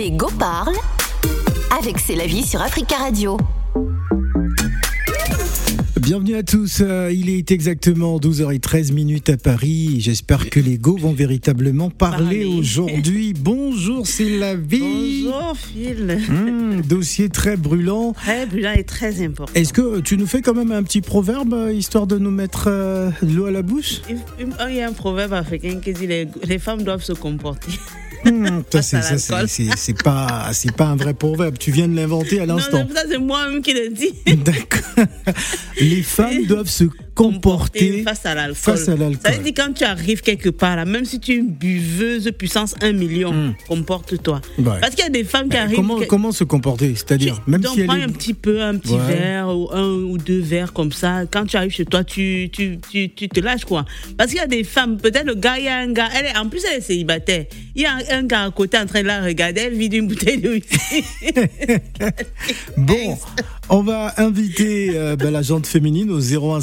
Les Go parlent avec C'est la vie sur Africa Radio. Bienvenue à tous, euh, il est exactement 12h13 minutes à Paris. J'espère que les Go vont véritablement parler, Parler. aujourd'hui. Bonjour, c'est la vie. Bonjour Phil. Hum, dossier très brûlant. Très brûlant et très important. Est-ce que tu nous fais quand même un petit proverbe, euh, histoire de nous mettre euh, de l'eau à la bouche? Il il y a un proverbe africain qui dit les, les femmes doivent se comporter. Hum, ça, c'est- pas, c'est pas un vrai proverbe. Tu viens de l'inventer à Non, l'instant. non, ça c'est moi-même qui le dis. D'accord. Les femmes doivent se comporter face à l'alcool. Ça veut dire quand tu arrives quelque part, là, même si tu es une buveuse puissance 1 million, Hmm. comporte-toi. Ouais. Parce qu'il y a des femmes qui arrivent. Comment, se comporter? C'est-à-dire, tu même t'en si prends est... un petit peu, un petit Ouais. verre ou un ou deux verres comme ça. Quand tu arrives chez toi, tu, tu, tu, tu te lâches quoi. Parce qu'il y a des femmes, peut-être le gars, il y a un gars, elle est, en plus elle est célibataire. Il y a un, un gars à côté en train de la regarder, elle vide une bouteille de whisky. Bon, on va inviter euh, ben, la jante féminine au 01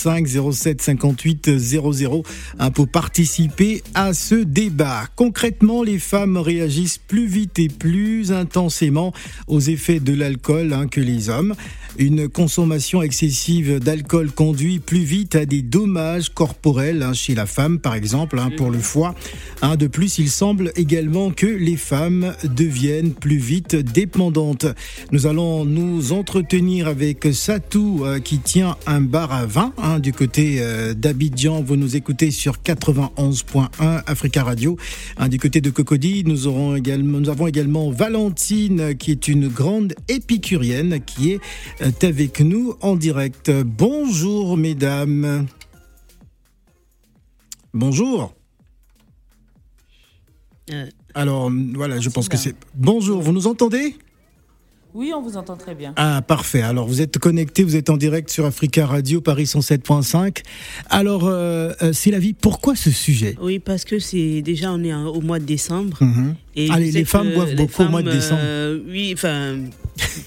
55 07 58 00 hein, pour participer à ce débat. Concrètement, les femmes réagissent plus vite et plus intensément aux effets de l'alcool hein, que les hommes. Une consommation excessive d'alcool conduit plus vite à des dommages corporels hein, chez la femme, par exemple, hein, pour le foie. De plus, il semble également que les femmes deviennent plus vite dépendantes. Nous allons nous entretenir avec Satou euh, qui tient un bar à vin du côté euh, d'Abidjan. Vous nous écoutez sur 91.1 Africa Radio. Du côté de Cocody, nous, aurons également, nous avons également Valentine qui est une grande épicurienne qui est euh, avec nous en direct. Bonjour mesdames. Bonjour. Euh, Alors voilà, je pense que c'est... Bonjour, vous nous entendez? Oui, on vous entend très bien. Ah, parfait. Alors, vous êtes connecté, vous êtes en direct sur Africa Radio, Paris 107.5. Alors, euh, euh, c'est la vie. Pourquoi ce sujet? Oui, parce que c'est déjà, on est au mois de décembre. Mhm. Et je les- femmes que boivent les beaucoup au mois de décembre. euh, oui, enfin,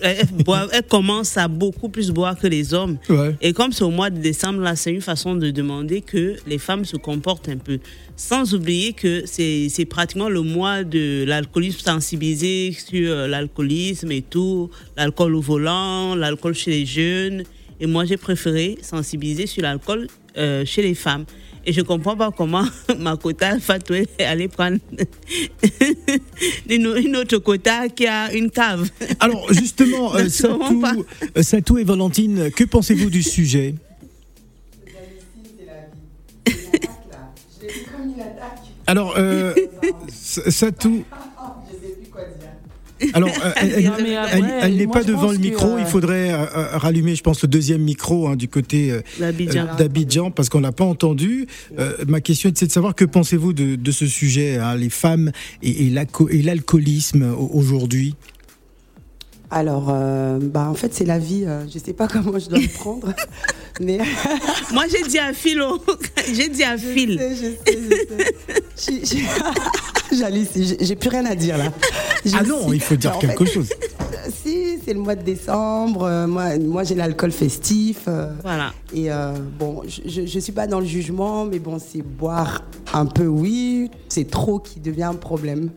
elles, elles boivent- elles commencent à beaucoup plus boire que les hommes. Ouais. Et comme c'est au mois de décembre, là, c'est une façon de demander que les femmes se comportent un peu. Sans oublier que c'est pratiquement le mois de l'alcoolisme sensibilisé sur euh, l'alcoolisme et tout, l'alcool au volant, l'alcool chez les jeunes. Et moi, j'ai préféré sensibiliser sur l'alcool euh, chez les femmes. Et je comprends pas comment ma quota Fatoué est allée prendre une, autre quota qui a une cave. Alors, justement, euh, Ne Satou, euh, Satou et Valentine, que pensez-vous du sujet Alors, euh, Satou. Alors, euh, elle, après, n'est pas devant le micro. euh, Il faudrait euh, rallumer, je pense, le deuxième micro hein, du côté euh, D'Abidjan. parce qu'on l'a pas entendu. Ma question, c'est de savoir que pensez-vous de, de ce sujet, hein, les femmes et, et l'alco- et l'alcoolisme au- aujourd'hui? Alors, euh, bah, en fait, c'est la vie. euh, je sais pas comment je dois le prendre. mais Moi, j'ai dit à Philo, j'ai dit à je Phil. sais, je sais, je sais. Je- je- J'hallucine. J'ai- plus rien à dire là. Je Ah non, suis- il faut dire en quelque fait, chose. Si, c'est le mois de décembre. euh, moi, moi j'ai l'alcool festif. euh, Voilà. et euh, bon, je, je suis pas dans le jugement, mais bon, c'est boire un peu, oui. C'est trop qui devient un problème.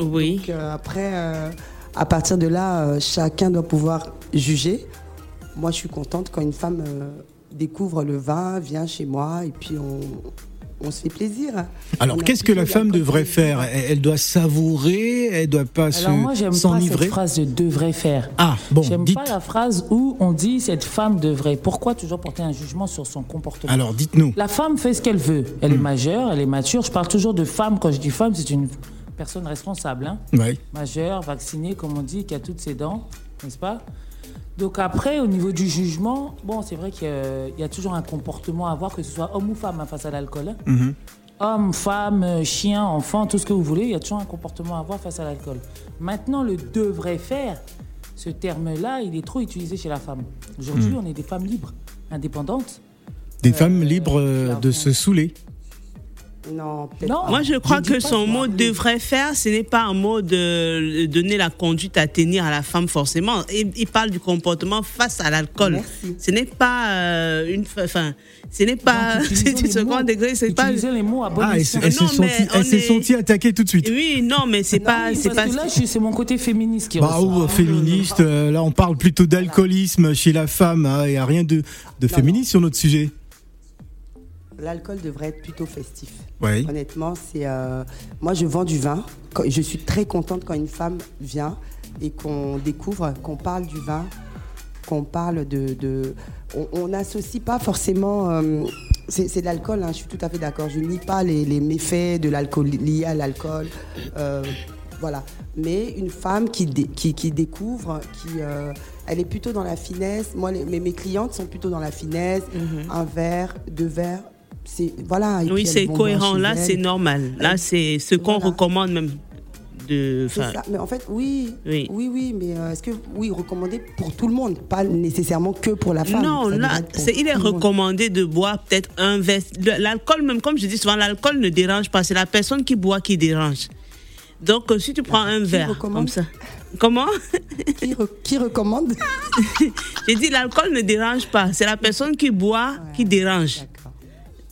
Oui. Donc, euh, après, euh, à partir de là, euh, chacun doit pouvoir juger. Moi, je suis contente quand une femme euh, découvre le vin, vient chez moi et puis on, on se fait plaisir. Alors, On a qu'est-ce que la femme devrait faire? Elle, doit savourer, elle doit pas Alors moi, j'aime pas s'enivrer? cette phrase de devrait faire. Ah, bon, J'aime dites. pas la phrase où on dit cette femme devrait. Pourquoi toujours porter un jugement sur son comportement? Alors, dites-nous. La femme fait ce qu'elle veut. Elle est majeure, elle est mature. Je parle toujours de femme. Quand je dis femme, c'est une personne responsable. Hein majeure, vaccinée, comme on dit, qui a toutes ses dents, n'est-ce pas? Donc après, au niveau du jugement, bon, c'est vrai qu'il y a- il y a toujours un comportement à avoir, que ce soit homme ou femme hein, face à l'alcool. hein. Mhm. Homme, femme, euh, chien, enfant, tout ce que vous voulez, il y a toujours un comportement à avoir face à l'alcool. Maintenant, le devrait faire, ce terme-là, il est trop utilisé chez la femme. Aujourd'hui, Mhm. on est des femmes libres, indépendantes. Des femmes libres euh, de se saouler. Non, Non. pas. Moi, je crois que son mot devrait faire, ce n'est pas un mot de donner la conduite à tenir à la femme forcément. Il, il parle du comportement face à l'alcool. Ce n'est pas euh, une, enfin, ce n'est pas du second degré, c'est pas. Les mots à bon Ah, elle, s'est sentie, on elle s'est est- sentie attaquée tout de suite. Oui, non, mais c'est Non, pas, oui, c'est parce pas. que là, c'est mon côté féministe qui Bah, ressort. ou féministe, euh, là on parle plutôt d'alcoolisme chez la femme, hein, il n'y a rien de, de féministe sur notre sujet. L'alcool devrait être plutôt festif. Oui. Honnêtement, c'est. euh, Moi, je vends du vin. Je suis très contente quand une femme vient et qu'on découvre, qu'on parle du vin, qu'on parle de. de- On n'associe pas forcément. euh, C'est de l'alcool, hein, je suis tout à fait d'accord. Je ne nie pas les, les méfaits de l'alcool liés à l'alcool. euh, voilà. Mais une femme qui, dé- qui, qui découvre, qui, euh, elle est plutôt dans la finesse. Moi, les- mes, mes clientes sont plutôt dans la finesse. Un verre, deux verres. C'est voilà. et Oui, c'est cohérent. Là, c'est normal. Là, c'est ce qu'on Voilà. recommande même. De, ça. Mais en fait, oui, Oui. oui, oui, mais euh, est-ce que oui, recommandé pour tout le monde, pas nécessairement que pour la femme. Non, là, c'est- il est recommandé de boire peut-être un verre. L'alcool, même comme je dis souvent, l'alcool ne dérange pas. C'est la personne qui boit qui dérange. Donc, euh, si tu prends un verre recommande comme ça. Comment? Qui, re- qui recommande? J'ai dit l'alcool ne dérange pas. C'est la personne qui boit qui dérange.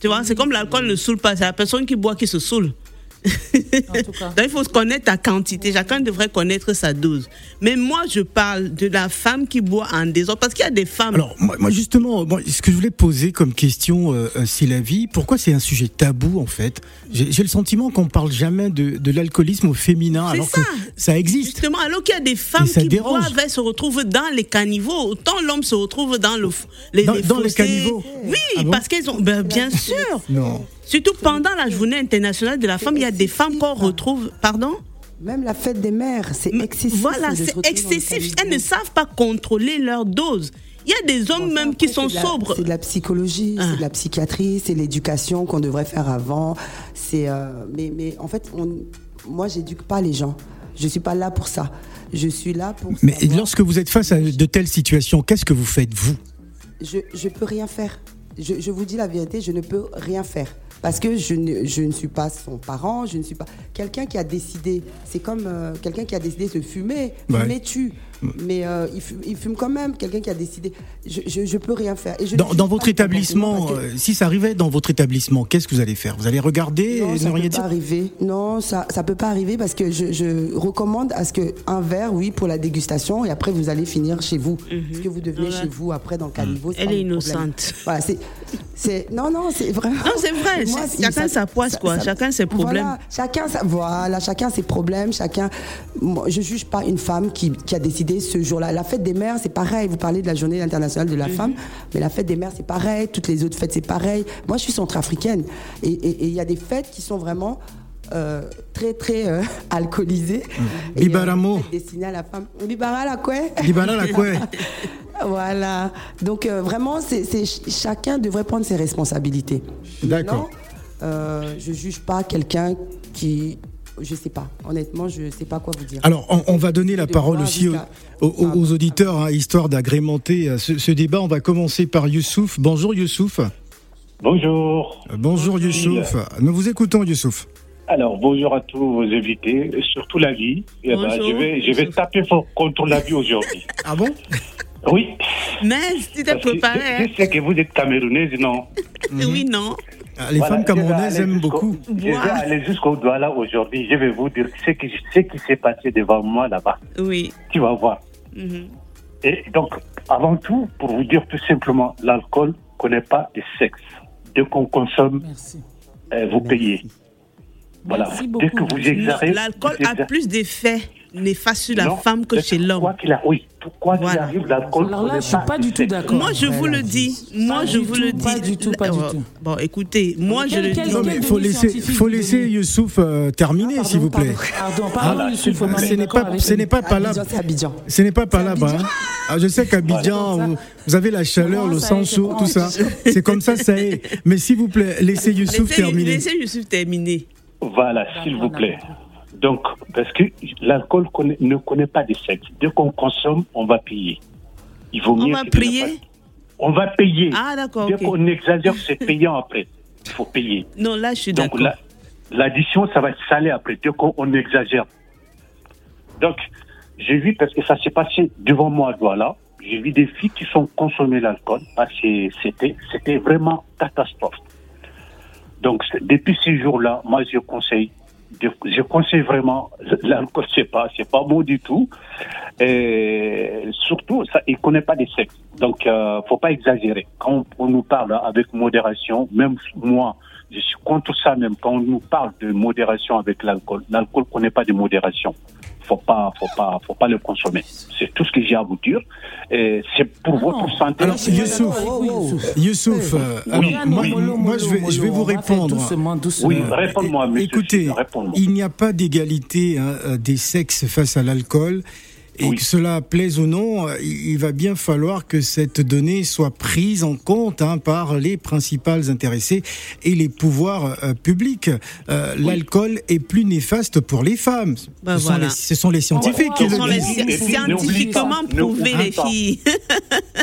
Tu vois, c'est comme l'alcool ne saoule pas. C'est la personne qui boit qui se saoule. En tout cas. Donc, il faut se connaître ta quantité. Chacun devrait connaître sa dose. Mais moi, je parle de la femme qui boit en désordre. Parce qu'il y a des femmes. Alors, moi, moi, justement, moi, ce que je voulais poser comme question, euh, euh, c'est la vie. Pourquoi c'est un sujet tabou, en fait? J'ai le sentiment qu'on parle jamais de, de l'alcoolisme au féminin, C'est alors ça. que ça existe. Justement, alors qu'il y a des femmes qui dérange. boivent, elles se retrouvent dans les caniveaux. Autant l'homme se retrouve dans le, les, Dans- dans les caniveaux Oui, Ah bon? parce qu'elles ont. ben, bien sûr. Non. Surtout pendant la journée internationale de la femme, il y a des femmes qu'on retrouve. Pardon? Même la fête des mères, c'est excessif. Voilà, c'est excessif. Elles ne savent pas contrôler leur dose. Il y a des hommes Bon, même qui sont la- sobres. C'est de la psychologie, Ah. c'est de la psychiatrie, c'est l'éducation qu'on devrait faire avant. C'est, euh, mais, mais en fait, on, moi, j'éduque pas les gens. Je suis pas là pour ça. Je suis là pour. Mais savoir- lorsque vous êtes face à de telles situations, qu'est-ce que vous faites, vous? Je je peux rien faire. Je, je vous dis la vérité, je ne peux rien faire. Parce que je ne, je ne suis pas son parent, je ne suis pas. Quelqu'un qui a décidé, c'est comme euh, quelqu'un qui a décidé de fumer. Ouais. Fumer tue. Mais euh, il, fume, il fume quand même, quelqu'un qui a décidé. Je, je, je peux rien faire. Et je Dans, ne votre établissement, que- euh, si ça arrivait dans votre établissement, qu'est-ce que vous allez faire? Vous allez regarder Non, et ça ne rien peut pas dire arriver. Non, ça ça peut pas arriver parce que je, je recommande à ce que un verre, oui, pour la dégustation, et après vous allez finir chez vous. Ce que vous devenez Voilà. chez vous après dans le caniveau. c'est Elle pas est innocente. Voilà, c'est, non, non, c'est vraiment. Non, c'est vrai, Moi, chacun sa poisse, quoi. Chacun ses problèmes. Voilà, chacun, sa- voilà, chacun ses problèmes, chacun. Moi, je juge pas une femme qui, qui a décidé ce jour-là. La fête des mères, c'est pareil. Vous parlez de la journée internationale de la Mhm. femme, mais la fête des mères, c'est pareil. Toutes les autres fêtes, c'est pareil. Moi, je suis centrafricaine. Et il y a des fêtes qui sont vraiment. euh, très très euh, alcoolisées. Et, euh, Bibaramo. à la femme. Bibara la quoi? Libana, là, quoi? Voilà. Donc euh, vraiment, c'est, chacun devrait prendre ses responsabilités. D'accord. Je juge pas quelqu'un qui, je sais pas. Honnêtement, je sais pas quoi vous dire. Alors, on, on va donner la De parole aussi aux, jusqu'à- aux- aux auditeurs, hein, histoire d'agrémenter euh, ce, ce débat. On va commencer par Youssouf. Bonjour Youssouf. Bonjour. Euh, Bonjour Youssouf. Nous vous écoutons Youssouf. Alors, bonjour à tous vos invités, surtout la vie. Eh ben, Bonjour. je vais, je vais taper fort contre la vie aujourd'hui. Ah bon? Oui. Mais tu t'es préparé. Je, hein. je sais que vous êtes camerounaise, non? Oui, non. Ah, Les Voilà, femmes camerounaises aiment beaucoup. Je vais aller jusqu'au doigt là aujourd'hui. Je vais vous dire ce qui, ce qui s'est passé devant moi là-bas. Oui. Tu vas voir. Mhm. Et donc, avant tout, pour vous dire tout simplement, l'alcool ne connaît pas de sexe. Dès qu'on consomme, Merci. euh, vous payez. Voilà. Merci Dès que beaucoup. vous. L'alcool a plus d'effets néfastes sur la Non, femme que chez l'homme. Quoi qu'il a, oui, quoi qu'il Voilà. arrive, l'alcool. Alors là, je suis pas du tout d'accord. Moi, je vous le dis. Moi, Pas je du vous tout, le dis. pas du tout, pas du Euh, tout. Bon, écoutez, moi, je Quel- le dis. Non, mais il faut laisser, faut laisser Youssouf euh, terminer, Pardon, s'il vous plaît. pardon. Pardon, pardon, Youssouf, on est Ce n'est pas, ce n'est pas par là. Abidjan, c'est Abidjan. Ce n'est pas par là-bas. Ah, je sais qu'Abidjan, vous, avez la chaleur, le sang chaud, tout ça. C'est comme ça, ça est. Mais s'il vous plaît, laissez Youssouf terminer. laissez Youssouf terminer. Voilà, s'il vous plaît. Donc, parce que l'alcool connaît- ne connaît pas de sexe. Dès qu'on consomme, on va payer. Il vaut On mieux va que ne prier pas- On va payer. Ah, d'accord, Dès qu'on exagère, c'est payant après. Il faut payer. Non, là, je suis Donc d'accord. là, l'addition, ça va être salé après, dès qu'on on exagère. Donc, j'ai vu, parce que ça s'est passé devant moi, voilà, j'ai vu des filles qui sont consommées l'alcool, parce que c'était, c'était vraiment catastrophe. Donc, depuis ces jours-là, moi, je conseille, je, conseille vraiment, l'alcool, c'est pas, c'est pas bon du tout. Et surtout, ça, il connaît pas des sexes. Donc, euh, faut pas exagérer. Quand on nous parle avec modération, même moi, je suis contre ça même. Quand on nous parle de modération avec l'alcool, l'alcool connaît pas de modération. Faut pas, faut pas, faut pas le consommer. C'est tout ce que j'ai à vous dire. Et c'est pour Ah non. votre santé. Alors, Youssouf, Oui, Youssouf. Youssouf, euh, Oui. alors, Non, moi, je vais, mollo, je vais vous répondre. Doucement, doucement. Oui, réponds-moi, monsieur. Écoutez, il n'y a pas d'égalité hein, euh, des sexes face à l'alcool. Et Oui. que cela plaise ou non, il va bien falloir que cette donnée soit prise en compte hein, par les principales intéressées et les pouvoirs euh, publics. Euh, L'alcool est plus néfaste pour les femmes. Ben ce, voilà. sont les, ce sont les scientifiques qui Ce le sont les disent. Scientifiquement prouvé, les filles.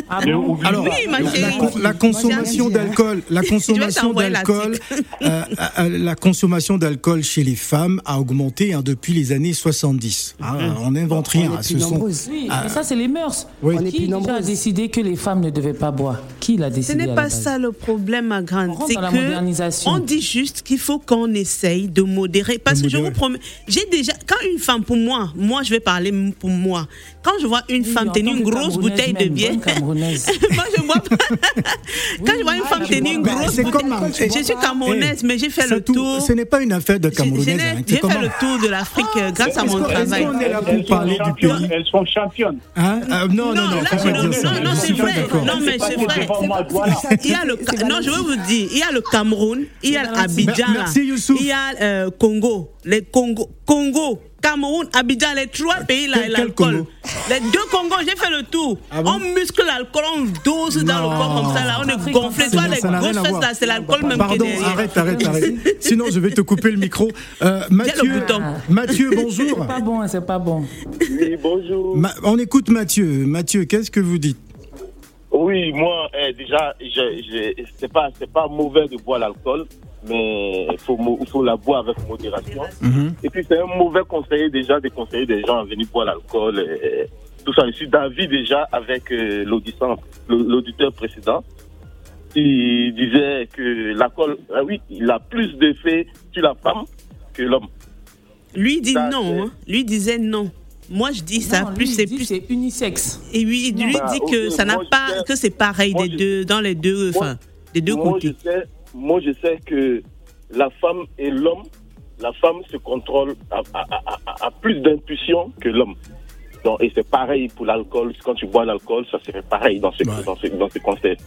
Ah bon Alors, Oui, ma la, chérie. la- consommation un d'alcool, la consommation t'envoyer d'alcool, euh, la consommation d'alcool chez les femmes a augmenté hein, depuis les années 70. Hein, on n'invente rien. Est Ce sont, nombreuses. Oui, Ah. mais ça, c'est les mœurs. Oui. On est Qui plus déjà a décidé que les femmes ne devaient pas boire? Qui l'a Ce décidé n'est à la pas ça le problème, ma grande. On rentre C'est dans la que modernisation. on dit juste qu'il faut qu'on essaye de modérer. Parce De que je vous promets, j'ai déjà, quand une femme, pour moi, moi je vais parler pour moi, quand je vois une Oui, femme en tenir une grosse bouteille de bière, bonne Camerounaise. moi je vois pas. quand je vois une ah, femme tenir une grosse c'est bouteille, comme un- je suis camerounaise, Eh, mais j'ai fait le tour. Ce n'est pas une affaire de Camerounaise. hein, j'ai fait le tour de l'Afrique euh, grâce à mon travail. qu'on est là pour parler du pays? Elles sont championnes. Hein Euh, Non, non, non, là, faut je- pas dire non, ça. non, c'est vrai. Non, mais c'est vrai. Il y a le, non, je vais vous dire, il y a le Cameroun, il y a Youssouf. il y a euh, Congo, les Congo, Congo, Cameroun, Abidjan, les trois pays là, et quel l'alcool. Les deux Congos, j'ai fait le tour. Ah bon on muscle l'alcool, on dose dans le corps comme ça là, on est gonflé. Ça Toi, n'a- les grosses à fesses voir. là, c'est l'alcool même qui Pardon, est derrière. arrête, arrête, arrête. Sinon, je vais te couper le micro. Euh, Mathieu. Mathieu, bonjour. C'est pas bon, hein, c'est pas bon. Oui, bonjour. Ma- on écoute Mathieu. Mathieu, qu'est-ce que vous dites? Oui, moi, eh, déjà, je, je, c'est pas, c'est pas mauvais de boire l'alcool, mais il faut, la boire avec modération. Mhm. Et puis, c'est un mauvais conseiller déjà de conseiller des gens à venir boire l'alcool. et- tout ça, je suis d'avis déjà avec euh, l'auditeur l'auditeur précédent. Il disait que l'alcool, ah oui, il a plus d'effet sur la femme que l'homme. Lui dit Ça, non, hein. lui disait non. Moi je dis ça, Non, plus c'est plus. C'est unisexe. Et lui, lui Bah, dit que ça n'a pas, sais- que c'est pareil moi, des je- deux, dans les deux, moi- enfin, des deux moi, côtés. Je sais, moi, je sais que la femme et l'homme, la femme se contrôle à, à- à- à- à plus d'intuition que l'homme. Donc, et c'est pareil pour l'alcool. Quand tu bois l'alcool, ça serait pareil dans ce, Ouais. dans ce, dans ce contexte.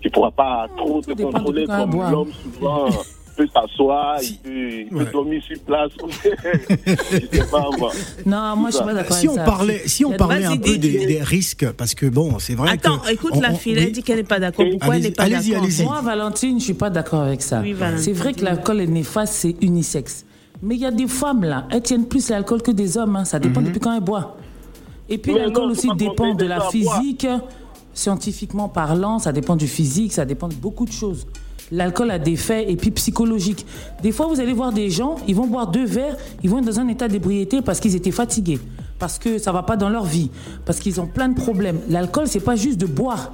Tu pourras pas trop tout te contrôler comme l'homme souvent peut s'asseoir, il peut, il peut Ouais. dormir sur place. je sais pas, moi. Non, moi, je suis pas d'accord Si avec on ça. parlait, si on parlait un peu des, des risques, parce que bon, c'est vrai Attends, que écoute on- la on- fille, oui. elle dit qu'elle n'est pas d'accord. Pourquoi elle n'est pas d'accord? Moi, Valentine, je suis pas d'accord avec ça. Oui, c'est vrai que l'alcool est néfaste, c'est unisexe. Mais il y a des femmes là, elles tiennent plus l'alcool que des hommes. hein. Ça dépend Mhm. depuis quand elles boivent. Et puis Mais l'alcool non, aussi dépend de la physique. Scientifiquement parlant, ça dépend du physique, ça dépend de beaucoup de choses. L'alcool a des faits et puis psychologiques. Des fois, vous allez voir des gens, ils vont boire deux verres, ils vont être dans un état d'ébriété parce qu'ils étaient fatigués, parce que ça va pas dans leur vie, parce qu'ils ont plein de problèmes. L'alcool, c'est pas juste de boire.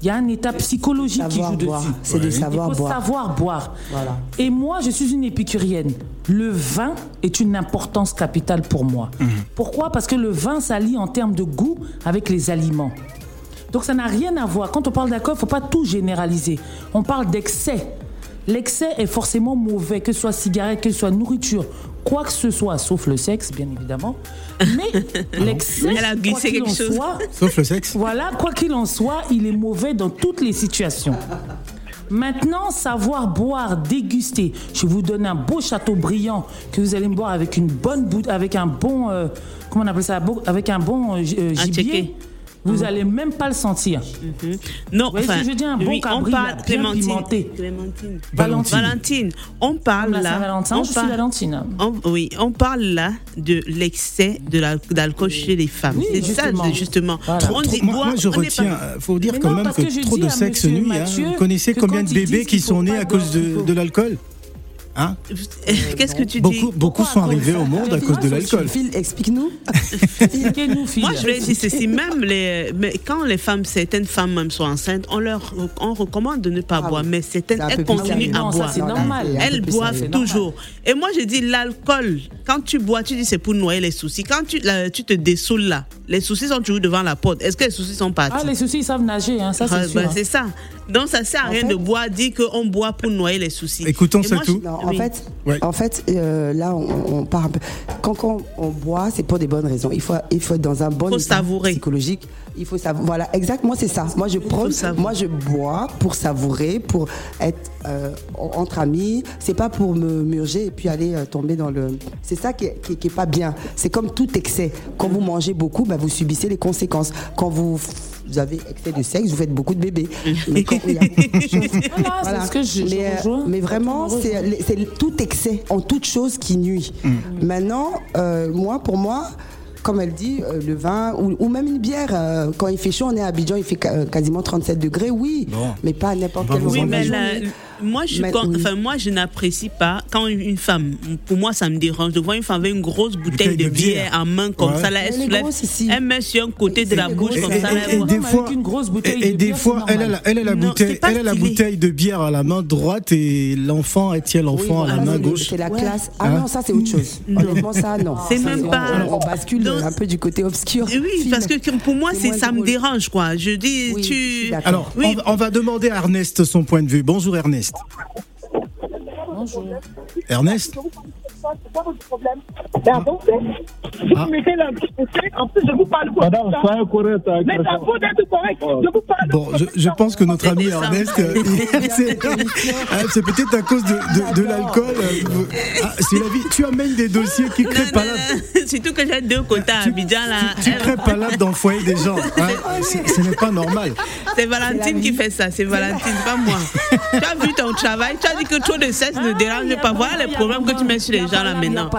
Il y a un état psychologique qui Savoir joue boire. dessus. C'est de Il savoir faut boire. savoir boire. Voilà. Et moi, je suis une épicurienne. Le vin est une importance capitale pour moi. Pourquoi? Parce que le vin s'allie en termes de goût avec les aliments. Donc ça n'a rien à voir. Quand on parle d'alcool, il ne faut pas tout généraliser. On parle d'excès. L'excès est forcément mauvais, que ce soit cigarette, que ce soit nourriture, quoi que ce soit, sauf le sexe, bien évidemment. Mais l'excès, Elle a quoi qu'il en chose. soit, Sauf le sexe. voilà, quoi qu'il en soit, il est mauvais dans toutes les situations. Maintenant, savoir boire, déguster. Je vous donne un beau château brillant que vous allez me boire avec une bonne bout, avec un bon, euh, comment on appelle ça, avec un bon euh, euh, Un Vous allez même pas le sentir. Non, Vous voyez ce enfin, que je dire, un bon oui, on parle là, Clémentine. Valentine. Valentine. On parle là. On je suis Valentine. on- oui, on parle là de l'excès de la- d'alcool chez les femmes. Oui, c'est ça justement. On dit moi, je on retiens, pas- euh, faut dire Mais quand non, même parce que, trop dis de sexe nuit. hein. Vous connaissez combien de bébés qui sont nés à cause de l'alcool? Hein Qu'est-ce que tu dis Beaucoup, beaucoup sont arrivés au monde à cause de l'alcool. Phil, explique-nous. Expliquez-nous, Phil. Moi, je vais dire ceci, même les, mais quand les femmes, certaines femmes même sont enceintes, on leur on recommande de ne pas Ah boire, oui. mais certaines, elles continuent à boire. c'est Non, normal. Elles boivent toujours. Et moi, je dis l'alcool, quand tu bois, tu dis c'est pour noyer les soucis. Quand tu, là, tu te dessoules là, les soucis sont toujours devant la porte. Est-ce que les soucis sont partis? Ah, les soucis, ils savent nager, hein, ça, Ah, c'est bah, sûr. c'est ça. Donc, ça sert à En rien fait- de boire, dire qu'on boit pour noyer les soucis. Écoutons ça tout. je- Non, en oui. fait, Ouais. en fait euh, là, on, on part un peu. Quand, quand on boit, c'est pour des bonnes raisons. Il faut, il faut être dans un bon Faut état savourer. psychologique. Il faut savourer. Voilà, exactement, c'est ça. Moi, je prends, moi, je bois pour savourer, pour être euh, entre amis. C'est pas pour me murger et puis aller euh, tomber dans le. C'est ça qui est, qui est- qui est pas bien. C'est comme tout excès. Quand vous mangez beaucoup, bah, vous subissez les conséquences. Quand vous vous avez excès de sexe, vous faites beaucoup de bébés. Mais quand il y a beaucoup de choses- Voilà, c'est ce que je, je mais, euh, mais vraiment, c'est c'est tout excès en toute chose qui nuit. Maintenant, euh, moi, pour moi, comme elle dit, euh, le vin ou, ou même une bière, euh, quand il fait chaud, on est à Abidjan, il fait quasiment 37 degrés, oui, Bon. mais pas à n'importe quel moment Oui, mais la-. Moi, je, Mais- con- oui. enfin, moi, je n'apprécie pas quand une femme, pour moi, ça me dérange de voir une femme avec une grosse bouteille, Bouteille de de bière, en main comme Ouais. ça, là, elle Elle est soulève, grosse ici. elle met sur un côté de la bouche comme Et, ça. là, et- elle et boit. des fois, une grosse bouteille et, et de des bière, fois, elle a, la, elle a la Non, bouteille, elle a la bouteille de bière à la main droite et l'enfant, elle tient l'enfant à la main gauche. C'est la classe. Ah Hein? non, ça c'est autre chose. Honnêtement, ça non. C'est même on- pas- On, bascule un peu du côté obscur. Oui, parce que pour moi, ça me dérange, quoi. Je dis, tu. Alors, on va demander à Ernest son point de vue. Bonjour Ernest. podcast. Bonjour. Ernest C'est votre problème. Vous Ah. mettez en plus je vous parle quoi Madame, soyez correcte avec Mais les ça gens. faut d'être correct. Je vous parle Bon, je, je pense que notre ami. Ernest, euh, c'est ah, c'est peut-être à cause de, de- de l'alcool. euh, ah, c'est la vie. Tu amènes des dossiers qui créent pas non. Surtout que j'ai deux côtés à Abidjan, là. Tu crées pas l'âme dans le foyer des gens. hein. C'est- Ce n'est pas normal. C'est Valentine qui fait ça, c'est Valentine, pas moi. tu as vu ton travail, tu as dit que trop de sexe ne dérange pas. Voilà les problèmes que tu mets sur les gens là maintenant.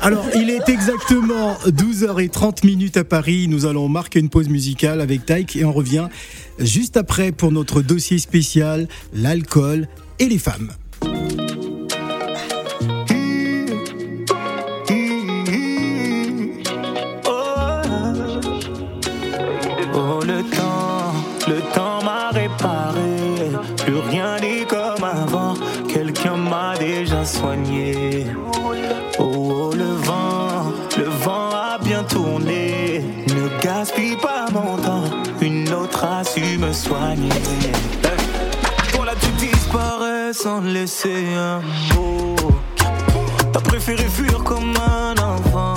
Alors, il est exactement 12h30 minutes à Paris. Nous allons marquer une pause musicale avec Taïk et on revient juste après pour notre dossier spécial l'alcool et les femmes. Su me soigner. Toi là tu disparais sans laisser un mot. T'as préféré fuir comme un enfant.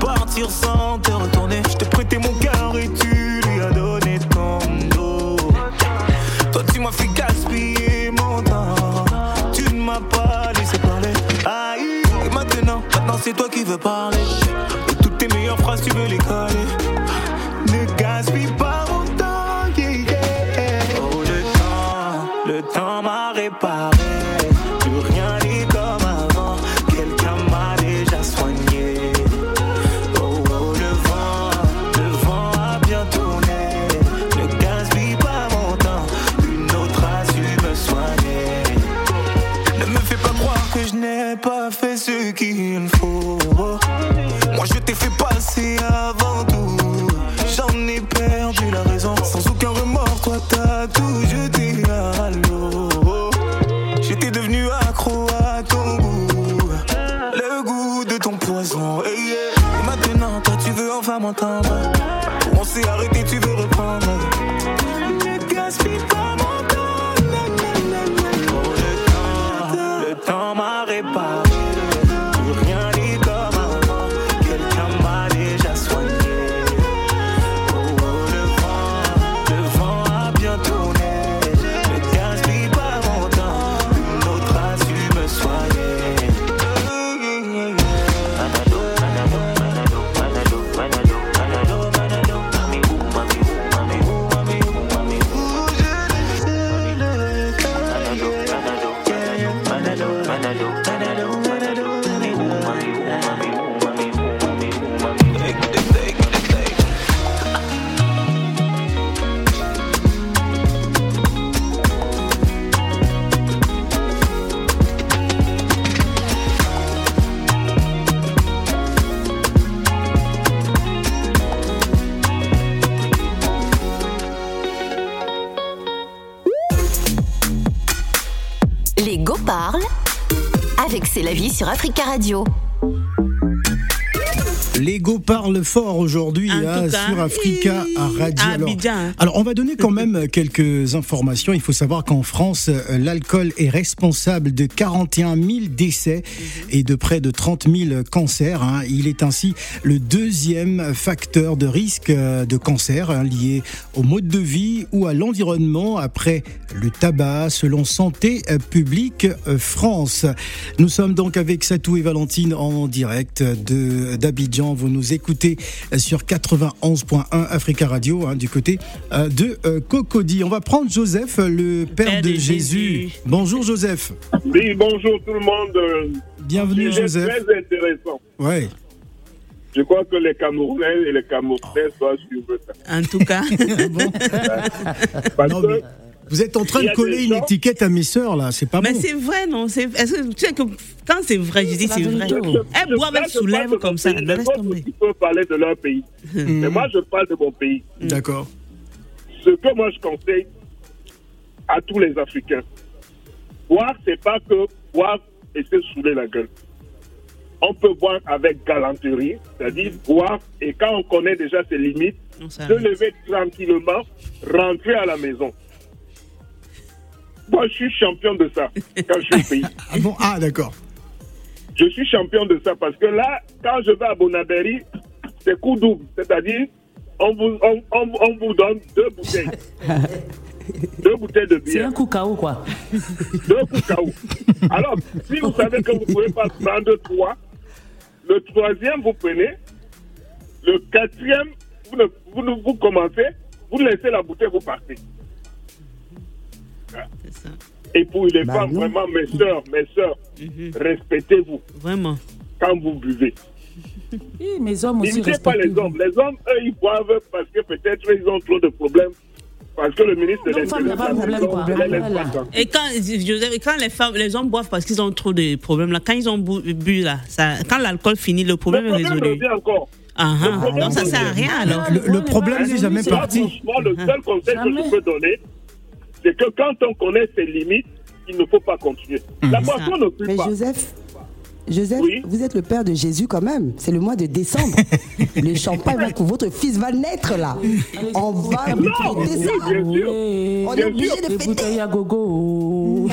Partir sans te retourner. Je t'ai prêté mon cœur et tu lui as donné ton dos. Toi, tu m'as fait gaspiller mon temps. Tu ne m'as pas laissé parler. Aïe, et maintenant, maintenant c'est toi qui veux parler. Et toutes tes meilleures phrases, tu veux les coller. Ne gaspille pas Africa Radio. Parle fort aujourd'hui hein, sur Africa à Radio. à Alors, on va donner quand même quelques informations. Il faut savoir qu'en France, euh, l'alcool est responsable de 41 000 décès et de près de 30 000 cancers. hein. Il est ainsi le deuxième facteur de risque euh, de cancer hein, lié au mode de vie ou à l'environnement après le tabac, selon Santé euh, publique France. Nous sommes donc avec Satou et Valentine en direct de d'Abidjan. Vous nous écoutez sur 91.1 Africa Radio hein, du côté euh, de euh, Cocody. On va prendre Joseph, le père, de, Jésus. Bonjour Joseph. Oui, bonjour tout le monde. Euh, Bienvenue Joseph. très intéressant. Ouais. Je crois que les Camerounais et les Camerounais doivent suivre ça. En tout cas, Parce Non, que mais vous êtes en train de coller une gens- étiquette à mes sœurs là, c'est pas mais bon. c'est vrai, non c'est, est-ce que tu sais que quand c'est vrai, je dis C'est vrai. elles je soulèvent parle de comme ça. Les autres peuvent parler de leur pays. Mais moi, je parle de mon pays. D'accord. Ce que moi, je conseille à tous les Africains, boire, c'est pas que boire et se saouler la gueule. On peut boire avec galanterie, c'est-à-dire boire, et quand on connaît déjà ses limites, se lever tranquillement, rentrer à la maison. Moi, je suis champion de ça quand je suis au pays. Ah bon? Ah d'accord. Je suis champion de ça parce que là, quand je vais à Bonabéry, c'est coup double. C'est-à-dire, on vous, on, on- on vous donne deux bouteilles. deux bouteilles de C'est bière, un coup KO, quoi. deux coups Alors, si vous savez que vous ne pouvez pas prendre trois, le troisième, vous prenez. Le quatrième, vous, ne- vous, ne- vous commencez, vous laissez la bouteille, vous partez. Et pour les Bah femmes, non. vraiment, mes soeurs, mes soeurs, Mhm. respectez-vous Vraiment. quand vous buvez. Oui, mes hommes aussi N'imitez pas les respectent. hommes. Les hommes, eux, ils boivent parce que peut-être ils ont trop de problèmes. Parce que le ministre de problème, l'exploitant. Et quand, Joseph, quand les femmes, les hommes boivent parce qu'ils ont trop de problèmes là, quand ils ont bu, bu, là, ça, quand l'alcool finit, le Le problème est problème résolu. encore. Ah, ah. problème Non, ça sert à rien alors. Le- le problème n'est jamais parti. franchement, le seul conseil que je peux donner, c'est que quand on connaît ses limites, il ne faut pas continuer. La Mhm. boisson ne Mais pas. Joseph, Joseph, Oui. vous êtes le père de Jésus quand même. C'est le mois de décembre. le champagne, va- votre fils va naître là. On va fêter ça. bien sûr. Oui. On est obligé sûr. de fêter. à gogo.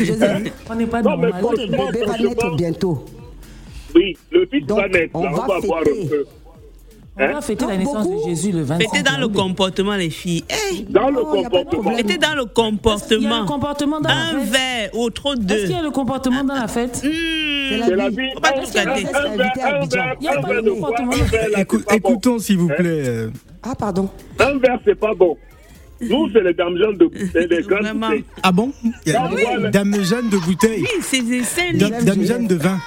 Joseph, On n'est pas Non, normal. votre bébé va naître bientôt. Oui, le fils Donc, va naître. on là, va on va voir fêter. un peu. On va fêter la Donc, naissance beaucoup- de Jésus le 25 Mettez dans le comportement, les filles. Hey, Dans le de comportement. mettez dans le Il y a comportement. le comportement dans la Un fête. verre ou trop Est-ce deux. qu'il y a le comportement dans la fête? Hmm. C'est la la vie. vie. Faut pas Un tout verre, gâter. Il y a pas de de comportement. écoutons s'il vous plaît. euh, Ah, pardon. Un verre, c'est pas bon. Nous, c'est les dames jeunes de c'est les grandes Vraiment. bouteilles. Ah bon? Ah oui. Dame Jeanne de bouteille. Oui, c'est c'est sain. Da- Dame Jeanne de vin.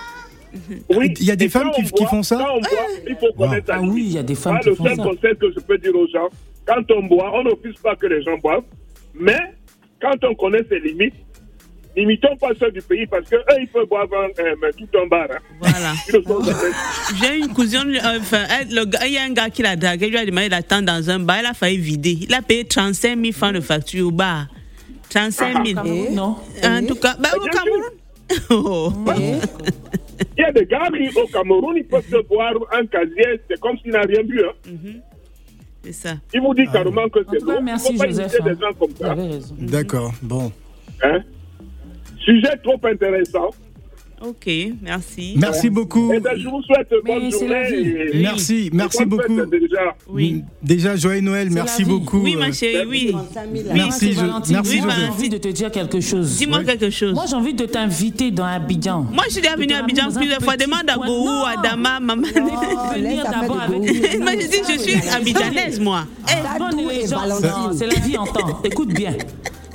Oui. Il y a des Et femmes qui- on qui font ça Quand on boit, il faut connaître sa Ah oui, il y a des femmes Moi, qui le font seul ça. conseil que je peux dire aux gens, quand on boit, on n'offuse pas que les gens boivent, mais quand on connaît ses limites, n'imitons pas ceux du pays parce que eux, ils peuvent boire un- euh, tout un bar. Hein. Voilà. Jamais- J'ai une cousine, euh, enfin, elle, le gars- il y a un gars qui l'a dragué, lui a demandé d'attendre dans un bar, il a failli vider. Il a payé 35 000 francs de facture au bar. 35 000. Et- Non. En tout cas, bah, au Cameroun. Oh. Il y a des gars qui, au Cameroun, ils peuvent se boire un casier, c'est comme s'il n'a rien bu. Hein. C'est ça. Ils vous disent carrément que En c'est bon. cas, Il merci faut pas Joseph. imiter hein. des gens comme Vous ça. avez raison. D'accord. Bon. Hein? Sujet trop intéressant. Ok, merci. Merci beaucoup. Eh ben, je vous souhaite bonne Mais journée. Merci, et merci beaucoup. Déjà. Oui. Déjà joyeux Noël. Merci beaucoup. Oui, ma chérie, oui. 35 000 là. Merci, Valentine. merci, Oui. J'ai envie de te dire quelque chose. Dis-moi quelque chose. Moi, j'ai envie de t'inviter dans Abidjan. Moi, je suis déjà venue à Abidjan plusieurs fois. Demande à. Gourou, à Dama, maman. Oh, venir d'abord avec-. Moi, je dis, je suis abidjanaise, moi. Eh, c'est la vie en temps. Écoute bien.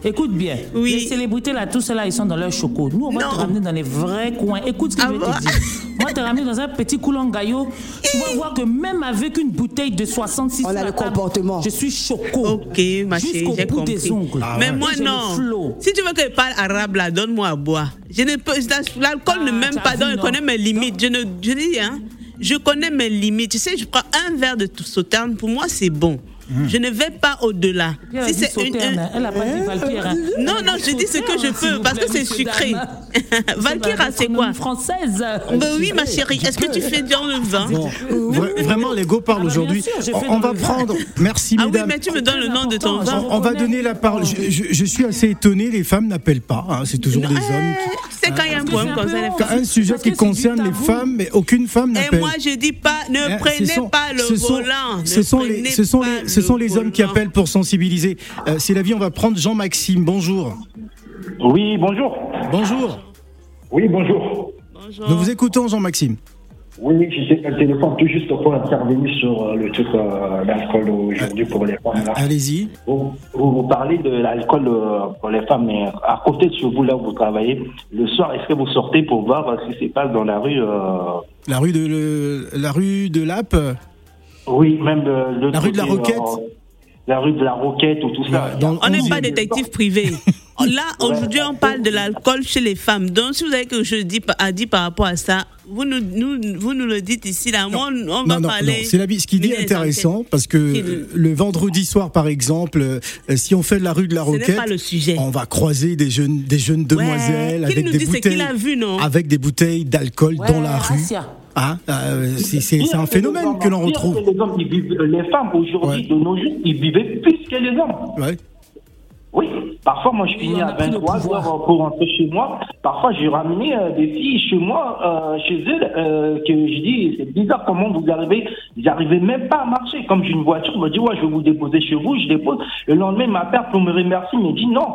Écoute bien. Oui. Les célébrités là, tous ceux-là, ils sont dans leur choco. Nous, on va Non. te ramener dans les vrais coins. Écoute ce que Ah je vais bon? te dire. Moi, te ramener dans un petit coulon gaillot. Tu vas voir que même avec une bouteille de 66 On a le table, comportement. Je suis choco. Ok, ma chérie, Jusqu'au bout compris. des ongles. Ah Mais ouais. moi, non. flow. Si tu veux que je parle arabe, là, donne-moi à boire. Je ne peux, l'alcool Ah, ne m'aime t'as pas, donc je connais mes limites. Je ne, je dis, hein, je connais mes limites. Tu sais, je prends un verre de sauterne, pour moi, c'est bon. Je ne vais pas au-delà. Elle hein. Pas dit Valkyra. hein. Non, non, je dis ce que je peux parce que c'est sucré. Valkyra, c'est quoi? Française. Ben oui, ma chérie. Est-ce que tu fais dans le vin? Bon, vraiment, les go parlent Ah bah, bien aujourd'hui. On, va prendre. Merci, Ah oui, mesdames. mais tu me donnes le nom de ton vin. On, va donner la parole. Je, je- je suis assez étonné, les femmes n'appellent pas. hein, c'est toujours des hommes. C'est quand il y a un problème comme ça. les Quand femmes. un sujet qui concerne les femmes, mais aucune femme Et n'appelle. moi, je dis pas, ne Hein, prenez sont- pas le volant. Ce sont les, prenez ce sont pas les, ce sont le les hommes qui appellent pour sensibiliser. Euh, c'est la vie. On va prendre Jean-Maxime. Bonjour. Oui, bonjour. Bonjour. Oui, bonjour. Bonjour. Nous vous écoutons, Jean-Maxime. Oui, j'étais au téléphone tout juste pour intervenir sur euh, le truc euh, d'alcool aujourd'hui pour les femmes. Là. Allez-y. Vous, vous, vous parlez de l'alcool euh, pour les femmes, mais à côté de chez vous, là où vous travaillez, le soir, est-ce que vous sortez pour voir euh, ce qui se passe dans la rue euh, La rue de le- la rue de Lappe? Oui, même le La rue de la Roquette euh, La rue de la Roquette ou tout ça. Dans le On n'est 11e. pas détective privé. Là, aujourd'hui, on parle de l'alcool chez les femmes. Donc, si vous avez quelque chose à dire par rapport à ça, vous nous, nous- vous nous le dites ici. Là, Moi, on, on va Non, non, parler. non, c'est la vie. Ce qui dit les intéressant, enquêtes. parce que le vendredi soir, par exemple, euh, si on fait de la rue de la Roquette, pas le sujet. on va croiser des jeunes, des jeunes demoiselles avec des bouteilles, qu'il a vu, non? avec des bouteilles d'alcool dans la rue. Asia. Ah, euh, c'est un phénomène que l'on retrouve. que Les, hommes, ils vivent- les femmes aujourd'hui, Ouais. de nos jours, ils vivaient plus que les hommes. Ouais. Oui, parfois moi je finis à pris le 23 pouvoir. heures pour rentrer chez moi. Parfois j'ai ramené euh, des filles chez moi, euh, chez elles, euh, que je dis c'est bizarre comment vous arrivez, ils n'arrivaient même pas à marcher. Comme j'ai une voiture, je me dis ouais je vais vous déposer chez vous, je dépose. Le lendemain ma père pour me remercier me dit non.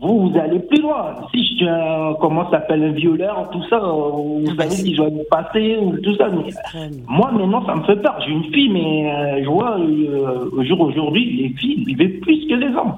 Vous, vous allez plus loin. Si je suis un, comment ça s'appelle, un violeur, tout ça, euh, vous Ah bah, savez vais vous passer ou tout ça. Mais, moi, maintenant, ça me fait peur. J'ai une fille, mais euh, je vois, euh, au jour aujourd'hui, les filles vivaient plus que les hommes.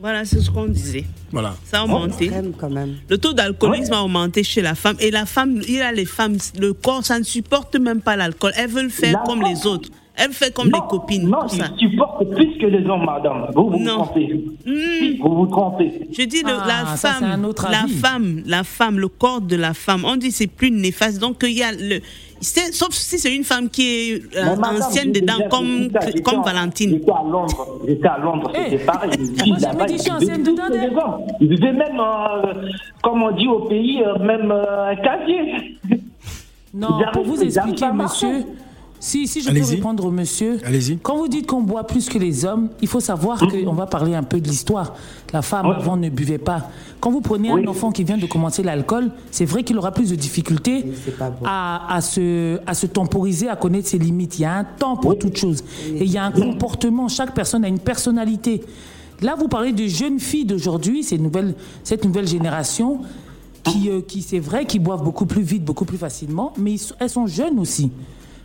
Voilà, c'est ce qu'on disait. Voilà. Ça a augmenté. Quand même. Le taux d'alcoolisme a augmenté chez la femme. Et la femme, il y a les femmes, le corps, ça ne supporte même pas l'alcool. Elles veulent faire La comme femme- les autres. Elles font comme Non, les copines. Non, ils ça. supportent plus que les hommes, madame. Vous vous, Non. trompez. Si, vous vous trompez. Je dis le- Ah, la ça, c'est femme, la femme, la femme, le corps de la femme. On dit c'est plus néfaste. Donc il y a le, sauf si c'est une femme qui est euh, madame, ancienne dedans, déjà comme comme en- Valentine. J'étais à Londres. J'étais à Londres. Eh, C'était pareil. Moi, je ancienne dedans. Ils vivaient même, euh, comme on dit au pays, euh, même euh, un casier. Non, pour vous expliquer, monsieur, si, si je peux répondre au monsieur, Allez-y. quand vous dites qu'on boit plus que les hommes, il faut savoir qu'on va parler un peu de l'histoire. La femme Oui. avant ne buvait pas. Quand vous prenez Oui. un enfant qui vient de commencer l'alcool, c'est vrai qu'il aura plus de difficultés c'est pas bon. à, à se, à se temporiser, à connaître ses limites. Il y a un temps pour toute chose. Et il y a un comportement. Chaque personne a une personnalité. Là, vous parlez de jeunes filles d'aujourd'hui, ces nouvelles- cette nouvelle génération qui, euh, qui c'est vrai, qui boivent beaucoup plus vite, beaucoup plus facilement, mais ils elles sont jeunes aussi.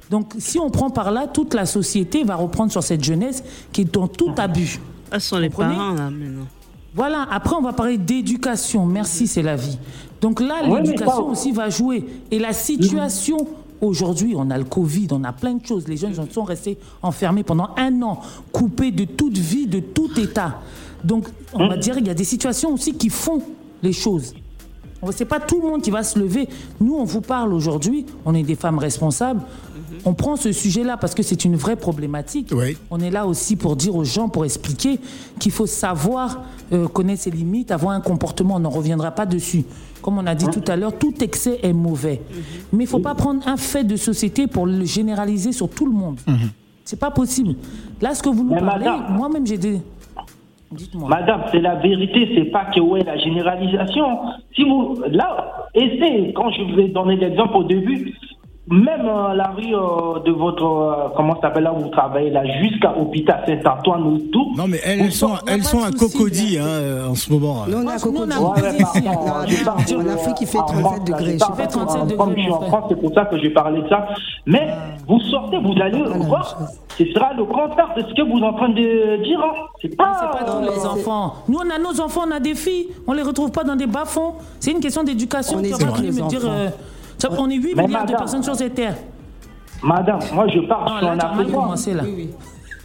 Donc, si on prend par là, toute la société va reprendre sur cette jeunesse qui est dans tout abus. Ce sont les parents là maintenant. Voilà, après on va parler d'éducation. Merci, c'est la vie. Donc là, Ouais, l'éducation ça- aussi va jouer. Et la situation, aujourd'hui, on a le Covid, on a plein de choses. Les jeunes sont restés enfermés pendant un an, coupés de toute vie, de tout état. Donc, on va dire, il y a des situations aussi qui font les choses. C'est pas tout le monde qui va se lever. Nous, on vous parle aujourd'hui, on est des femmes responsables. On prend ce sujet-là parce que c'est une vraie problématique. Oui. On est là aussi pour dire aux gens, pour expliquer qu'il faut savoir euh, connaître ses limites, avoir un comportement. On n'en reviendra pas dessus. Comme on a dit tout à l'heure, tout excès est mauvais. Mais il ne faut pas prendre un fait de société pour le généraliser sur tout le monde. C'est pas possible. Là, ce que vous nous Mais parlez, madame- moi-même, j'ai des. Madame, c'est la vérité, c'est pas que ouais la généralisation. Si vous là, essayez, quand je vous ai donné l'exemple au début, même euh, la rue euh, de votre euh, comment ça s'appelle là où vous travaillez là, jusqu'à l'hôpital Saint-Antoine ou tout. Non, mais elles sont, elles sont à Cocody hein. hein, euh, en ce moment. Nous, on est à Cocody. Non, en Afrique, il fait en 37 France, là, degrés. je parle Il fait 37 de- degrés, Comme je suis en. France, c'est pour ça que j'ai parlé de ça. Mais vous sortez, vous allez même voir, ce sera le contraire de ce que vous êtes en train de dire. hein. C'est pas. Tous les enfants. Nous, on a nos enfants, on a des filles. On les retrouve pas dans des bas-fonds. C'est une question d'éducation. On Tu est Les dire. enfants. Ça- on est 8 Mais milliards de personnes sur cette terre. Madame, moi je parle, je Non, suis là, en Africain. commencé, là.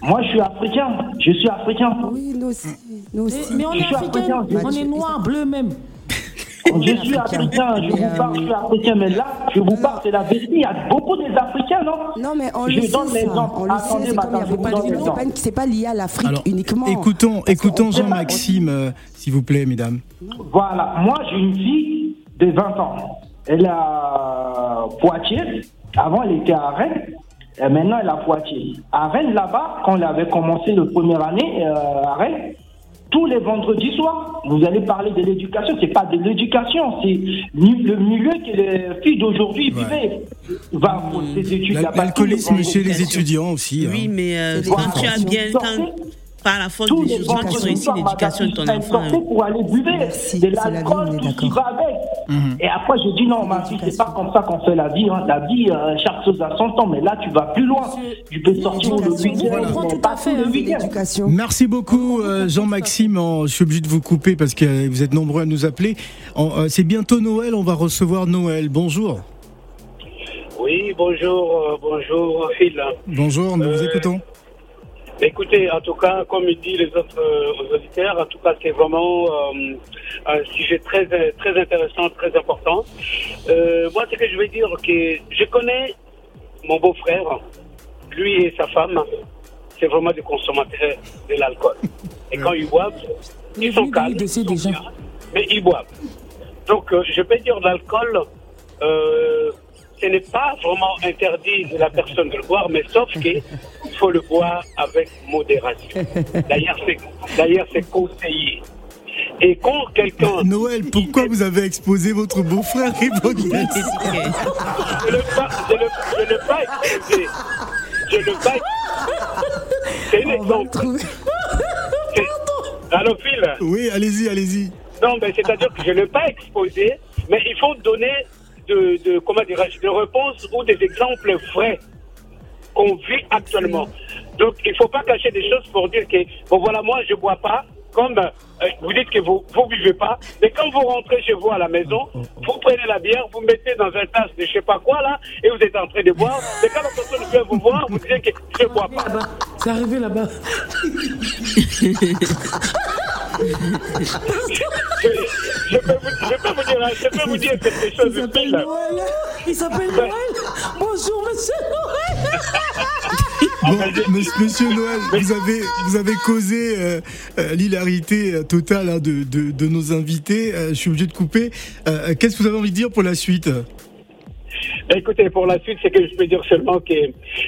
Moi je suis africain. Je suis africain. Oui, nous aussi. Nous Mais, aussi. mais on Je est africain. On est noir, bleu même. Je suis africain, je vous parle, je suis africain, mais là, je vous parle, c'est la vérité. Il y a beaucoup des Africains, non? Non, mais on Je le donne sait, ça. l'exemple. On le Attendez, sait, c'est comme il y madame, a je beaucoup vous donne de- c'est l'exemple. pas- C'est pas lié à l'Afrique Alors, uniquement. Écoutons, Parce écoutons Jean-Maxime, euh, s'il vous plaît, mesdames. Voilà, moi j'ai une fille de 20 ans. Elle est à Poitiers. Avant, elle était à Rennes. Et maintenant, elle est à Poitiers. À Rennes, là-bas, quand elle avait commencé la première année euh, à Rennes, tous les vendredis soirs, vous allez parler de l'éducation. C'est pas de l'éducation, c'est le milieu que les filles d'aujourd'hui vivaient. Va pour ses études L'al- là-bas. L'alcoolisme chez les étudiants aussi. Oui, hein. mais euh, C'est quand tu as bien, quand, par la force Tous des les choses, vendredis réussis soirs, l'éducation de ton enfant. pour aller buver Merci, de la l'alcool, ce qui va avec. Mhm. Et après, je dis non, ma fille, c'est pas comme ça qu'on fait la vie. hein. La vie, euh, chaque chose a son temps, mais là, tu vas plus loin. Tu peux sortir le week-end, mais tout pas à fait, le hein, week-end. Merci beaucoup euh, Jean-Maxime. Je suis obligé de vous couper parce que vous êtes nombreux à nous appeler. Euh, C'est bientôt Noël, on va recevoir Noël. Bonjour. Oui, bonjour, euh, bonjour Phil. Bonjour, nous vous Euh, écoutons. Écoutez, en tout cas, comme dit les autres euh, auditeurs, en tout cas, c'est vraiment euh, un sujet très très intéressant, très important. Euh, moi, ce que je veux dire, que je connais mon beau-frère, lui et sa femme, c'est vraiment des consommateurs de l'alcool. Et quand ils boivent, ils sont calmes, ils sont bien, mais ils boivent. Donc, euh, je peux dire l'alcool, ce n'est pas vraiment interdit de la personne de le boire, mais sauf qu'il faut le boire avec modération. D'ailleurs, c'est, d'ailleurs, c'est conseillé. Et quand quelqu'un... Noël, pourquoi vous avez exposé votre beau-frère et votre Je ne l'ai pas, je le- je pas exposé. Je ne l'ai pas C'est un exemple. Allô, Phil Oui, allez-y, allez-y. Non, mais c'est-à-dire que je ne l'ai pas exposé, mais il faut donner de, de comment des réponses ou des exemples vrais qu'on vit actuellement. Donc, il ne faut pas cacher des choses pour dire que, bon, voilà, moi, je ne bois pas. Comme euh, vous dites que vous ne buvez pas, mais quand vous rentrez chez vous à la maison, vous prenez la bière, vous mettez dans un tasse de je sais pas quoi là, et vous êtes en train de boire. Mais quand la personne vient vous voir, vous dites que je ne bois pas. C'est arrivé là-bas. Je peux vous, je peux vous dire, je peux vous dire quelque chose de pile. Il s'appelle Noël. Bonjour, monsieur Noël. Bon, monsieur, Noël, vous avez, vous avez causé euh, euh, l'hilarité euh, totale hein, de, de, de nos invités. Euh, je suis obligé de couper. Euh, Qu'est-ce que vous avez envie de dire pour la suite? Écoutez, pour la suite, c'est que je peux dire seulement que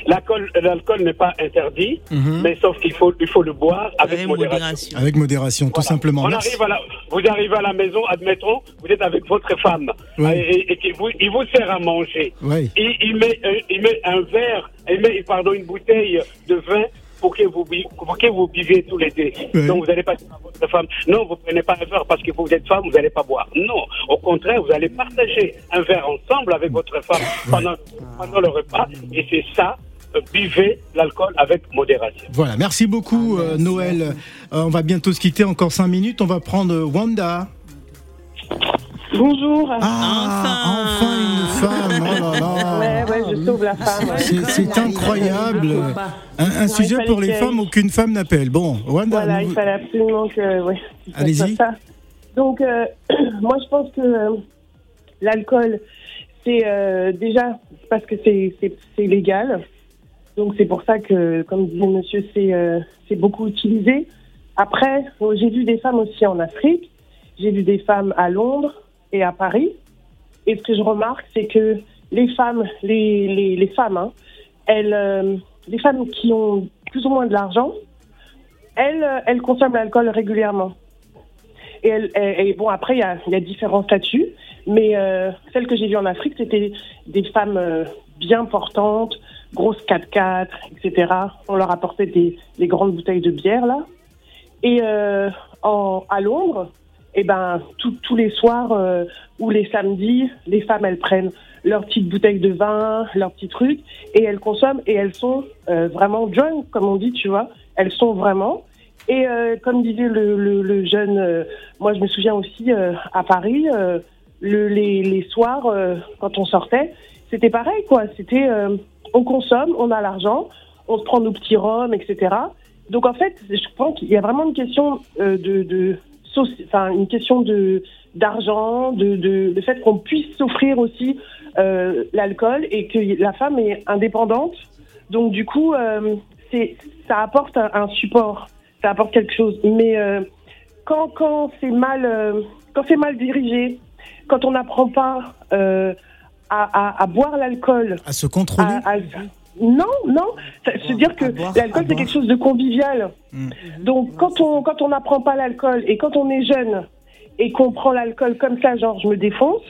l'alcool, l'alcool n'est pas interdit, Mhm. mais sauf qu'il faut, il faut le boire avec modération. Avec modération, tout simplement. On Merci. arrive à la, vous arrivez à la maison, admettons, vous êtes avec votre femme Ouais. et, et qu'il vous, il vous sert à manger. Ouais. Il, il met, euh, il met un verre, il met pardon, une bouteille de vin pour que vous, pour que vous buviez tous les deux. Ouais. Donc vous n'allez pas dire à votre femme, non, vous prenez pas un verre parce que vous êtes femme, vous n'allez pas boire. Non, au contraire, vous allez partager un verre ensemble avec votre femme pendant, pendant le repas et c'est ça, euh, buvez l'alcool avec modération. Voilà, merci beaucoup euh, Noël. Euh, on va bientôt se quitter, encore 5 minutes. On va prendre Wanda. Bonjour. Ah, enfin, une femme. Oh là là. Ouais, ouais, je sauve la femme. ouais. C'est- incroyable. Un, un Non, sujet pour les femmes, aucune femme n'appelle. Bon, Wanda, Voilà, nous- il fallait absolument que. Ouais, que Allez-y. Donc, euh, moi, je pense que euh, l'alcool, c'est euh, déjà parce que c'est légal. Donc, c'est pour ça que, comme disait monsieur, c'est euh, c'est beaucoup utilisé. Après, bon, j'ai vu des femmes aussi en Afrique. J'ai vu des femmes à Londres et à Paris. Et ce que je remarque, c'est que les femmes, les, femmes, hein, elles, euh, les femmes qui ont plus ou moins de l'argent, elles, euh, elles consomment l'alcool régulièrement. Et, bon, après, il y a, différents statuts, mais euh, celles que j'ai vues en Afrique, c'était des femmes bien portantes, grosses 4x4, etc. On leur apportait des, des grandes bouteilles de bière, là. Et à Londres, eh ben, tous les soirs euh, ou les samedis, les femmes, elles prennent leur petite bouteille de vin, leur petit truc, et elles consomment, et elles sont euh, vraiment drunk, comme on dit, tu vois. Elles sont vraiment. Et euh, comme disait le, le, jeune, moi je me souviens aussi à Paris, le, les, les soirs, quand on sortait, c'était pareil, quoi. C'était, on consomme, on a l'argent, on se prend nos petits rhums, etc. Donc en fait, je pense qu'il y a vraiment une question de, enfin, une question de d'argent, de, de le fait qu'on puisse s'offrir aussi euh, l'alcool et que la femme est indépendante. Donc du coup, euh, c'est ça apporte un, un support, ça apporte quelque chose. Mais euh, quand quand c'est mal quand c'est mal dirigé, quand on n'apprend pas à, à, à boire l'alcool, À se contrôler. à- à- non, non. Se dire que l'alcool c'est quelque chose de convivial. Donc quand on quand on n'apprend pas l'alcool et quand on est jeune et qu'on prend l'alcool comme ça, genre je me défonce.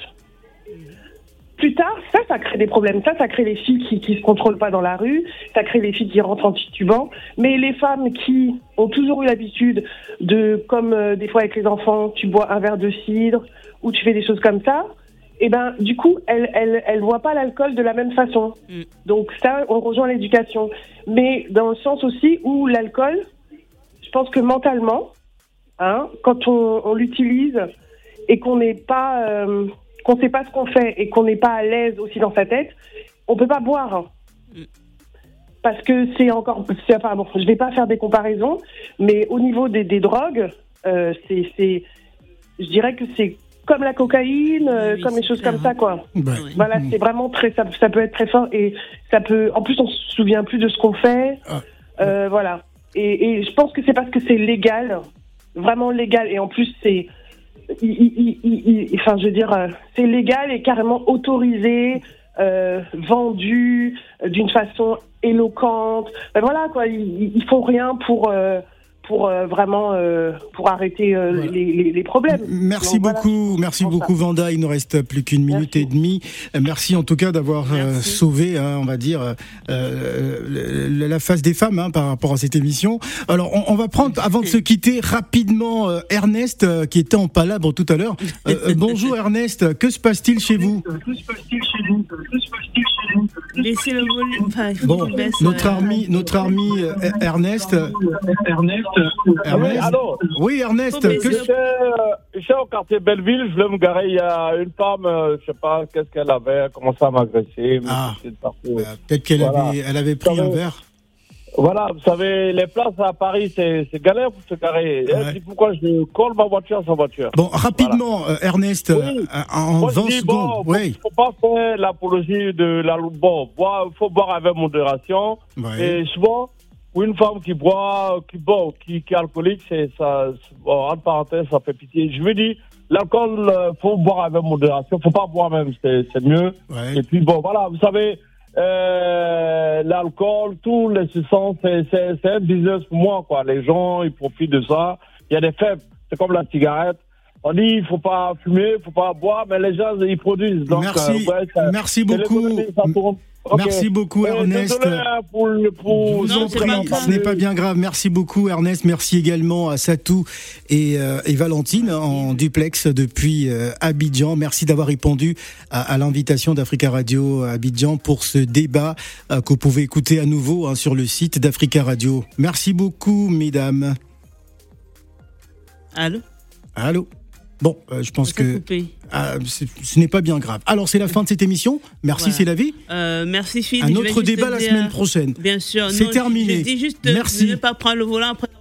Plus tard, ça, ça crée des problèmes. Ça, ça crée les filles qui qui se contrôlent pas dans la rue. Ça crée les filles qui rentrent en titubant. Mais les femmes qui ont toujours eu l'habitude de, comme euh, des fois avec les enfants, tu bois un verre de cidre ou tu fais des choses comme ça. Et ben, du coup, elles, elles, elles voient pas l'alcool de la même façon. Donc ça, on rejoint l'éducation. Mais dans le sens aussi où l'alcool, je pense que mentalement, hein, quand on, on l'utilise et qu'on n'est pas, euh, qu'on sait pas ce qu'on fait et qu'on n'est pas à l'aise aussi dans sa tête, on peut pas boire. Parce que c'est encore, enfin bon, je vais pas faire des comparaisons, mais au niveau des, des drogues, euh, c'est, je dirais que c'est comme la cocaïne, euh, comme les choses comme ça, quoi. Voilà, c'est vraiment très, ça, ça peut être très fort et ça peut, en plus, on se souvient plus de ce qu'on fait. Euh, voilà. Et, et je pense que c'est parce que c'est légal, vraiment légal, et en plus c'est, enfin, je veux dire, euh, c'est légal et carrément autorisé, euh, vendu d'une façon éloquente. Ben voilà, quoi, ils, ils font rien pour. euh, pour euh, vraiment euh, pour arrêter euh, les, les- les problèmes. Merci Donc, voilà. beaucoup, merci beaucoup Vanda. Il nous reste plus qu'une minute et demie. Euh, Merci en tout cas d'avoir euh, sauvé, hein, on va dire, euh, euh, la face des femmes hein, par rapport à cette émission. Alors, on, on va prendre, avant de se quitter, rapidement euh, Ernest, euh, qui était en palabre tout à l'heure. Bonjour Ernest, que se passe-t-il chez vous? Laissez le volume. Enfin, Bon, notre euh, ami, notre ami euh, Ernest. Ernest. Oui, allô Oui, Ernest. que- J'étais au quartier Belleville, je voulais me garer, il y a une femme, euh, je sais pas qu'est-ce qu'elle avait, elle a commencé à m'agresser. partout. Peut-être qu'elle Voilà. avait, elle avait pris un verre. Voilà, vous savez, les places à Paris, c'est c'est galère pour se garer. Elle dit pourquoi je colle ma voiture à sa voiture. Bon, rapidement, euh, Ernest, euh, en Moi, je 20 dis, secondes. bon, oui. faut pas faire l'apologie de la bon, boire, faut boire avec modération. Et souvent, pour une femme qui boit, qui boit, qui, qui est alcoolique, c'est ça, c'est- bon, entre parenthèses, ça fait pitié. Je veux dire, l'alcool, euh, faut boire avec modération, faut pas boire même, c'est c'est mieux. Et puis bon, voilà, vous savez, euh, l'alcool, tous les substances, c'est un business pour moi, quoi. Les gens, ils profitent de ça. Il y a des faibles, c'est comme la cigarette. On dit, il faut pas fumer, il faut pas boire, mais les gens, ils produisent. Donc, Merci, euh, ouais, ça- merci beaucoup. Merci beaucoup, Euh, Ernest. désolé, pour, le- pour, Je vous en prie, ce n'est pas bien grave. Merci beaucoup, Ernest. Merci également à Satou et, euh, et Valentine en duplex depuis euh, Abidjan. Merci d'avoir répondu à, à l'invitation d'Africa Radio Abidjan pour ce débat euh, que vous pouvez écouter à nouveau hein, sur le site d'Africa Radio. Merci beaucoup, mesdames. Allô? Allô? Bon, euh, je pense que ah, ce n'est pas bien grave. Alors, c'est la fin de cette émission. Merci, Voilà. c'est la vie. Euh, merci Phil. Un autre débat la semaine prochaine. Bien sûr. C'est je- terminé. Je dis juste de, Merci. de ne pas prendre le volant après